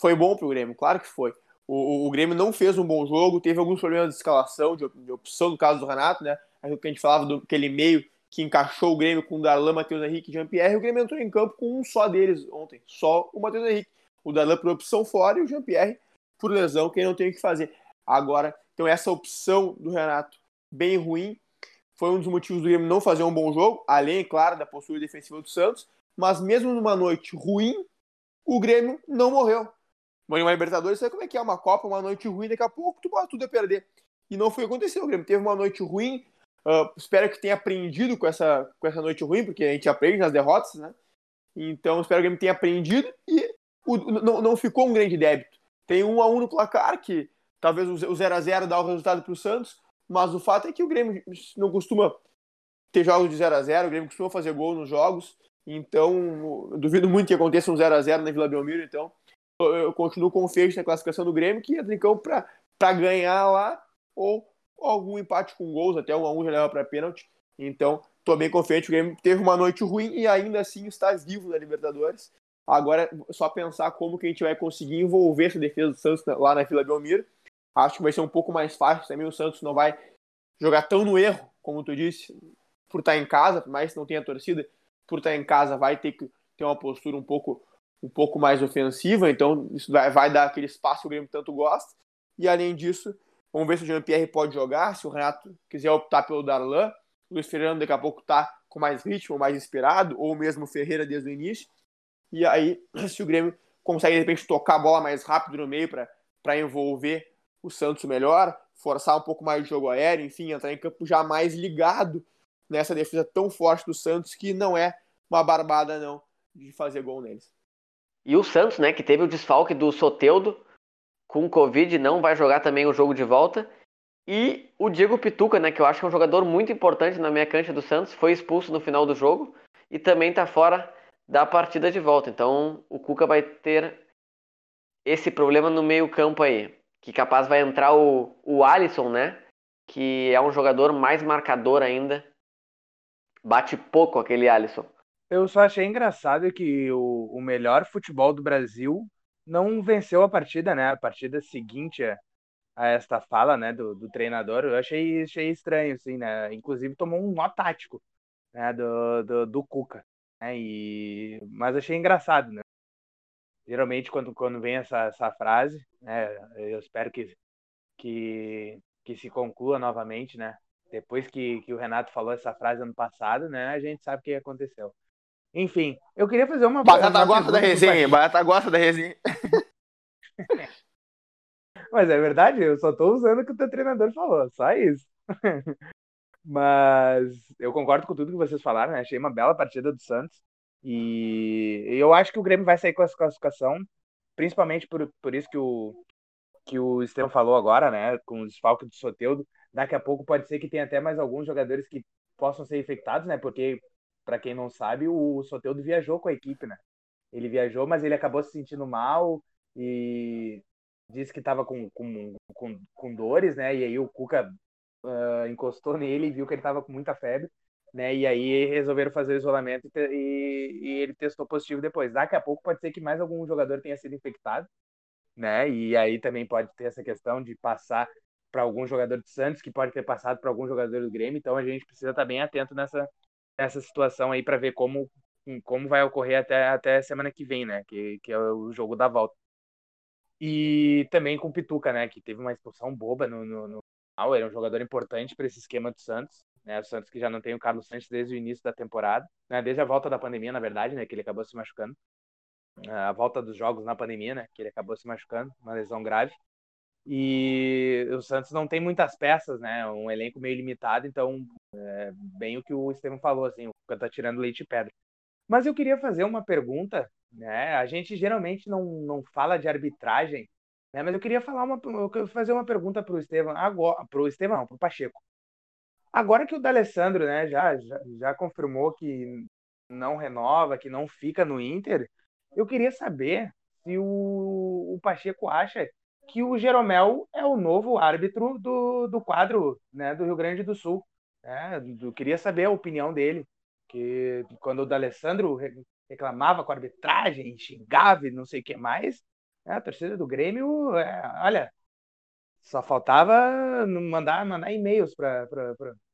foi bom pro Grêmio, claro que foi. O, o, Grêmio não fez um bom jogo, teve alguns problemas de escalação, de, de opção no caso do Renato, né? Aquilo que a gente falava do aquele meio que encaixou o Grêmio com o Darlan, Matheus Henrique e Jean-Pierre, o Grêmio entrou em campo com um só deles ontem, só o Matheus Henrique. O Darlan por opção fora e o Jean-Pierre por lesão, que não tem o que fazer. Agora, então essa opção do Renato bem ruim foi um dos motivos do Grêmio não fazer um bom jogo, além, claro, da postura defensiva do Santos, mas mesmo numa noite ruim, o Grêmio não morreu uma Libertadores, sabe como é que é uma Copa, uma noite ruim, daqui a pouco tu bota tudo a perder. E não foi o que aconteceu, o Grêmio teve uma noite ruim, uh, espero que tenha aprendido com essa, com essa noite ruim, porque a gente aprende nas derrotas, né? Então espero que o Grêmio tenha aprendido e o, não, não ficou um grande débito. Tem um a um no placar, que talvez o 0x0 dá o resultado para o Santos, mas o fato é que o Grêmio não costuma ter jogos de 0 a 0 o Grêmio costuma fazer gol nos jogos, então duvido muito que aconteça um 0 a 0 na Vila Belmiro, então eu continuo confiante na classificação do Grêmio, que entra em campo para ganhar lá, ou algum empate com gols, até um a um já leva para pênalti. Então, estou bem confiante. O Grêmio teve uma noite ruim e ainda assim está vivo na Libertadores. Agora, só pensar como que a gente vai conseguir envolver essa defesa do Santos lá na Vila Belmiro. Acho que vai ser um pouco mais fácil também. O Santos não vai jogar tão no erro, como tu disse, por estar em casa, que não tenha torcida, por estar em casa vai ter que ter uma postura um pouco um pouco mais ofensiva, então isso vai, vai dar aquele espaço que o Grêmio tanto gosta. E além disso, vamos ver se o Jean-Pierre pode jogar, se o Renato quiser optar pelo Darlan. O Luiz Fernando daqui a pouco tá com mais ritmo, mais inspirado, ou mesmo o Ferreira desde o início. E aí, se o Grêmio consegue de repente tocar a bola mais rápido no meio para envolver o Santos melhor, forçar um pouco mais de jogo aéreo, enfim, entrar em campo já mais ligado nessa defesa tão forte do Santos que não é uma barbada não de fazer gol neles. E o Santos, né, que teve o desfalque do Soteudo com Covid, não vai jogar também o jogo de volta. E o Diego Pituca, né, que eu acho que é um jogador muito importante na minha cancha do Santos, foi expulso no final do jogo e também está fora da partida de volta. Então o Cuca vai ter esse problema no meio-campo aí. Que capaz vai entrar o, o Alisson, né? Que é um jogador mais marcador ainda. Bate pouco aquele Alisson. Eu só achei engraçado que o, o melhor futebol do Brasil não venceu a partida, né? A partida seguinte a, esta fala, né, do, do, treinador. Eu achei, achei estranho, assim, né? Inclusive tomou um nó tático, né, do, do, do Cuca. Né? E... Mas achei engraçado, né? Geralmente, quando, quando vem essa, essa frase, né, eu espero que, que, que se conclua novamente, né? Depois que, que o Renato falou essa frase ano passado, né, a gente sabe o que aconteceu. Enfim, eu queria fazer uma. Batata uma gosta da resenha, Batata gosta da resenha. Mas é verdade, eu só tô usando o que o teu treinador falou, só isso. Mas eu concordo com tudo que vocês falaram, né? Achei uma bela partida do Santos. E eu acho que o Grêmio vai sair com essa classificação, principalmente por, por isso que o, que o Estevam falou agora, né? Com o desfalque do Soteudo. Daqui a pouco pode ser que tenha até mais alguns jogadores que possam ser infectados, né? Porque, para quem não sabe, o Soteudo viajou com a equipe, né? Ele viajou, mas ele acabou se sentindo mal e disse que estava com, com, com, com, dores, né? E aí o Cuca uh, encostou nele e viu que ele estava com muita febre, né? E aí resolveram fazer o isolamento e, e, e, ele testou positivo depois. Daqui a pouco pode ser que mais algum jogador tenha sido infectado, né? E aí também pode ter essa questão de passar para algum jogador de Santos, que pode ter passado para algum jogador do Grêmio. Então a gente precisa estar bem atento nessa, nessa situação aí para ver como como vai ocorrer até, até semana que vem, né? Que, que é o jogo da volta. E também com o Pituca, né? Que teve uma expulsão boba no, no, no. Era um jogador importante para esse esquema do Santos. Né? O Santos que já não tem o Carlos Santos desde o início da temporada, né? desde a volta da pandemia, na verdade, né? Que ele acabou se machucando. A volta dos jogos na pandemia, né? Que ele acabou se machucando, uma lesão grave. E o Santos não tem muitas peças, né? Um elenco meio limitado, então, é bem o que o Estevam falou, assim, o Cuca tá tirando leite e pedra. Mas eu queria fazer uma pergunta, né? A gente geralmente não, não fala de arbitragem, né? Mas eu queria falar uma, fazer uma pergunta para o Estevam, agora, para o Estevam, não, para o Pacheco. Agora que o D'Alessandro, né, já, já, já confirmou que não renova, que não fica no Inter, eu queria saber se o, o Pacheco acha que o Jeromel é o novo árbitro do, do quadro né, do Rio Grande do Sul. Né? Eu queria saber a opinião dele que quando o D'Alessandro reclamava com a arbitragem, xingava e não sei o que mais, né, a torcida do Grêmio, é, olha, só faltava mandar, mandar e-mails para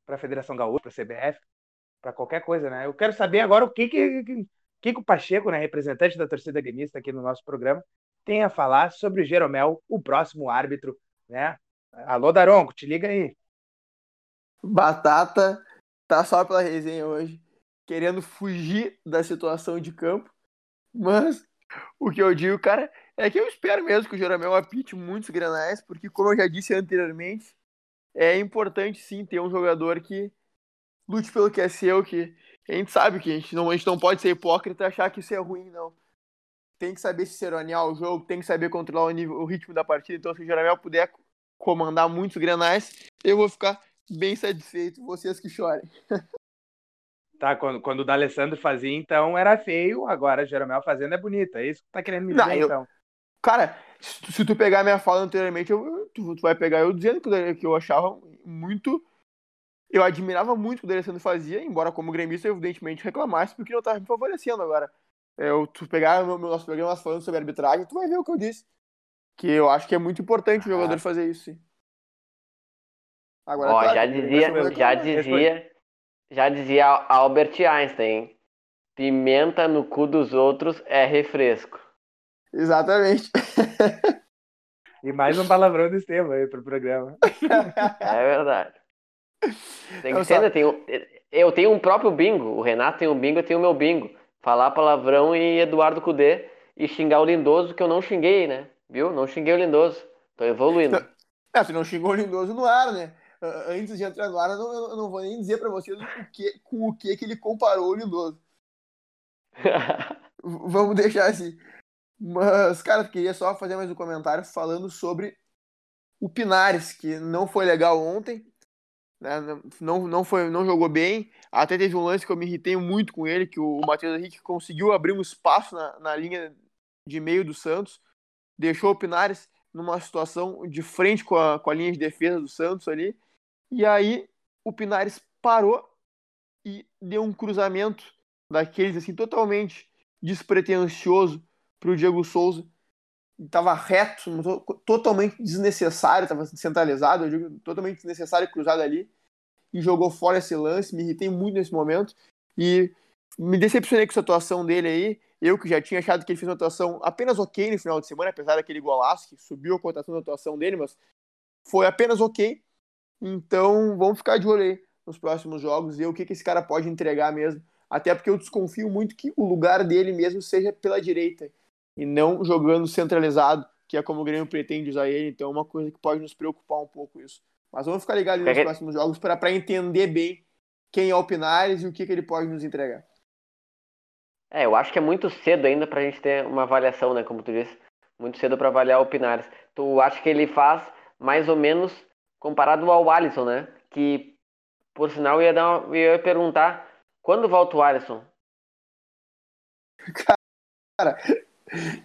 a Federação Gaúcha, para a CBF, para qualquer coisa, né? Eu quero saber agora o que que, que, que o Pacheco, né, representante da torcida gremista aqui no nosso programa, tem a falar sobre o Jeromel, o próximo árbitro, né? Alô, Daronco, te liga aí. Batata tá só pela resenha hoje querendo fugir da situação de campo. Mas o que eu digo, cara, é que eu espero mesmo que o Jeromel apite muitos granais, porque, como eu já disse anteriormente, é importante sim ter um jogador que lute pelo que é seu, que a gente sabe que a gente não, a gente não pode ser hipócrita e achar que isso é ruim, não. Tem que saber se seronear o jogo, tem que saber controlar o, nível, o ritmo da partida. Então, se o Jeromel puder comandar muitos granais, eu vou ficar bem satisfeito. Vocês que chorem. Tá, quando, quando o D'Alessandro fazia, então, era feio, agora Jeromel fazendo é bonito. É isso que tá querendo me dizer, Não, eu... então. Cara, se, se, tu pegar minha fala anteriormente, eu, tu, tu, vai pegar eu dizendo que, eu achava muito. Eu admirava muito o que o D'Alessandro fazia, embora como gremista, eu evidentemente reclamasse, porque não tava me favorecendo agora. Eu, tu pegar o nosso programa falando sobre arbitragem, tu vai ver o que eu disse. Que eu acho que é muito importante ah. o jogador fazer isso, sim. Agora, Ó, claro, já dizia, já dizia, já dizia Albert Einstein: pimenta no cu dos outros é refresco. Exatamente. E mais um palavrão do Estevam aí pro programa. É verdade. Tem que eu ser, só... né? Um, eu tenho um próprio bingo. O Renato tem um bingo, eu tenho o meu bingo. Falar palavrão e Eduardo Cudê e xingar o Lindoso, que eu não xinguei, né? Viu? Não xinguei o Lindoso. Tô evoluindo. É, você não xingou o Lindoso no ar, né? Antes de entrar no ar, eu não, eu não vou nem dizer para vocês o que, com o que, que ele comparou o Lindoso. Vamos deixar assim. Mas, cara, queria só fazer mais um comentário falando sobre o Pinares, que não foi legal ontem. Né? Não, não, foi, não jogou bem. Até teve um lance que eu me irritei muito com ele, que o Matheus Henrique conseguiu abrir um espaço na, na linha de meio do Santos. Deixou o Pinares numa situação de frente com a, com a linha de defesa do Santos ali. E aí o Pinares parou e deu um cruzamento daqueles assim totalmente despretensioso para o Diego Souza. Estava reto, totalmente desnecessário, estava centralizado, digo, totalmente desnecessário cruzado ali. E jogou fora esse lance, me irritei muito nesse momento. E me decepcionei com essa atuação dele aí. Eu que já tinha achado que ele fez uma atuação apenas ok no final de semana, apesar daquele golaço que subiu a cotação da atuação dele, mas foi apenas ok. Então, vamos ficar de olho aí nos próximos jogos e ver o que, que esse cara pode entregar mesmo. Até porque eu desconfio muito que o lugar dele mesmo seja pela direita e não jogando centralizado que é como o Grêmio pretende usar ele, então é uma coisa que pode nos preocupar um pouco isso. Mas vamos ficar ligados nos próximos jogos para entender bem quem é o Pinares e o que, que ele pode nos entregar. É, eu acho que é muito cedo ainda para a gente ter uma avaliação, né? Como tu disse, muito cedo para avaliar o Pinares. Tu acha que ele faz mais ou menos comparado ao Alisson, né? Que, por sinal, ia, dar uma, ia perguntar quando volta o Alisson? Cara,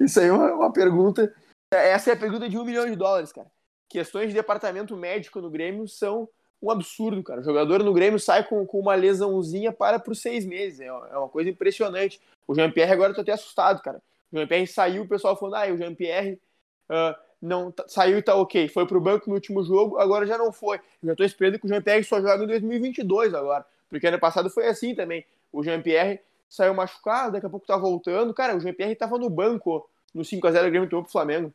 isso aí é uma, uma pergunta. Essa é a pergunta de um milhão de dólares, cara. Questões de departamento médico no Grêmio são um absurdo, cara. O jogador no Grêmio sai com, com uma lesãozinha para por seis meses. É, é uma coisa impressionante. O Jean-Pierre agora eu tô até assustado, cara. O Jean-Pierre saiu, o pessoal falando, ah, o Jean-Pierre uh, não tá, saiu e tá ok. Foi pro banco no último jogo, agora já não foi. Eu já tô esperando que o Jean-Pierre só joga em 2022 agora. Porque ano passado foi assim também. O Jean-Pierre saiu machucado, daqui a pouco tá voltando. Cara, o Jean-Pierre tava no banco no 5x0 Grêmio tomou pro Flamengo.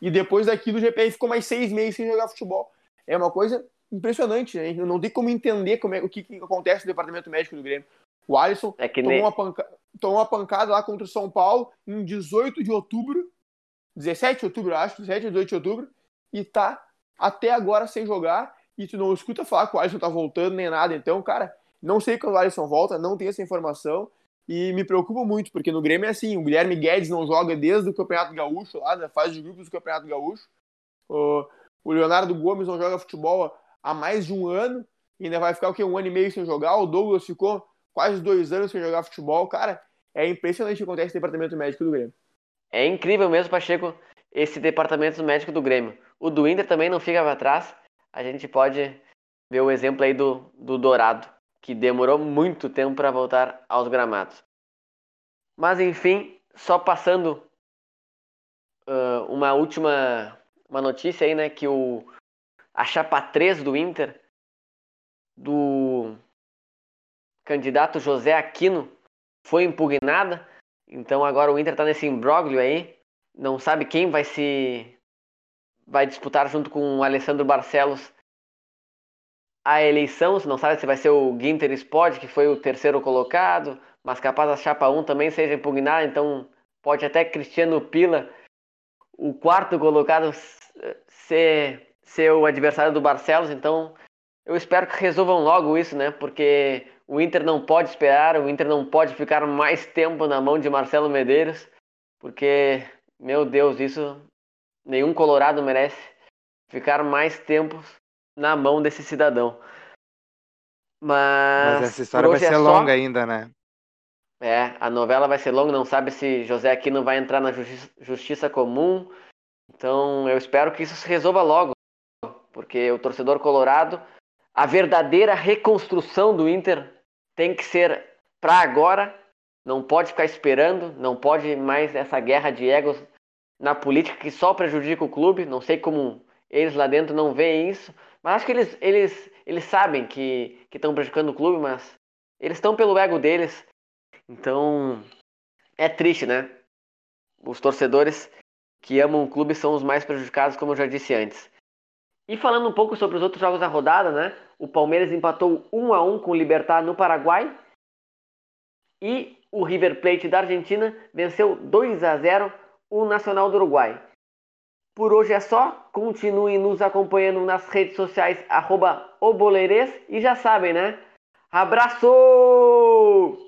E depois daquilo o Jean-Pierre ficou mais seis meses sem jogar futebol. É uma coisa impressionante, né? Eu não tem como entender como é, o que, que, acontece no departamento médico do Grêmio. O Alisson é tomou, nem... uma panca... tomou uma pancada lá contra o São Paulo em 18 de outubro, 17 de outubro, acho, 17 ou 18 de outubro, e tá até agora sem jogar, e tu não escuta falar que o Alisson tá voltando nem nada. Então, cara, não sei quando o Alisson volta, não tenho essa informação, e me preocupa muito, porque no Grêmio é assim, o Guilherme Guedes não joga desde o Campeonato Gaúcho, lá da fase de grupos do Campeonato Gaúcho, o Leonardo Gomes não joga futebol há mais de um ano e ainda vai ficar o quê? Um ano e meio sem jogar. O Douglas ficou quase dois anos sem jogar futebol. Cara, é impressionante o que acontece no departamento médico do Grêmio. É incrível mesmo, Pacheco, esse departamento médico do Grêmio. O do Inter também não fica para trás. A gente pode ver o exemplo aí do, do Dourado, que demorou muito tempo para voltar aos gramados. Mas enfim, só passando uh, uma última uma notícia aí, né, que o a chapa 3 do Inter, do candidato José Aquino, foi impugnada. Então agora o Inter está nesse imbróglio aí. Não sabe quem vai se. vai disputar junto com o Alessandro Barcelos a eleição. Não sabe se vai ser o Ginter Sport, que foi o terceiro colocado. Mas capaz a chapa 1 também seja impugnada. Então pode até Cristiano Pila, o quarto colocado, ser ser o adversário do Barcelos, então eu espero que resolvam logo isso, né? Porque o Inter não pode esperar, o Inter não pode ficar mais tempo na mão de Marcelo Medeiros, porque, meu Deus, isso nenhum colorado merece ficar mais tempo na mão desse cidadão. Mas, Mas essa história vai ser é longa ainda, né? É, a novela vai ser longa, não sabe se José Aquino vai entrar na justiça, justiça comum. Então eu espero que isso se resolva logo porque o torcedor colorado, a verdadeira reconstrução do Inter tem que ser para agora, não pode ficar esperando, não pode mais essa guerra de egos na política que só prejudica o clube. Não sei como eles lá dentro não veem isso, mas acho que eles, eles, eles sabem que estão prejudicando o clube, mas eles estão pelo ego deles. Então é triste, né? Os torcedores que amam o clube são os mais prejudicados, como eu já disse antes. E falando um pouco sobre os outros jogos da rodada, né? O Palmeiras empatou 1 a 1 com o Libertar no Paraguai. E o River Plate da Argentina venceu 2 a 0 o Nacional do Uruguai. Por hoje é só. Continuem nos acompanhando nas redes sociais, arroba e já sabem, né? Abraço!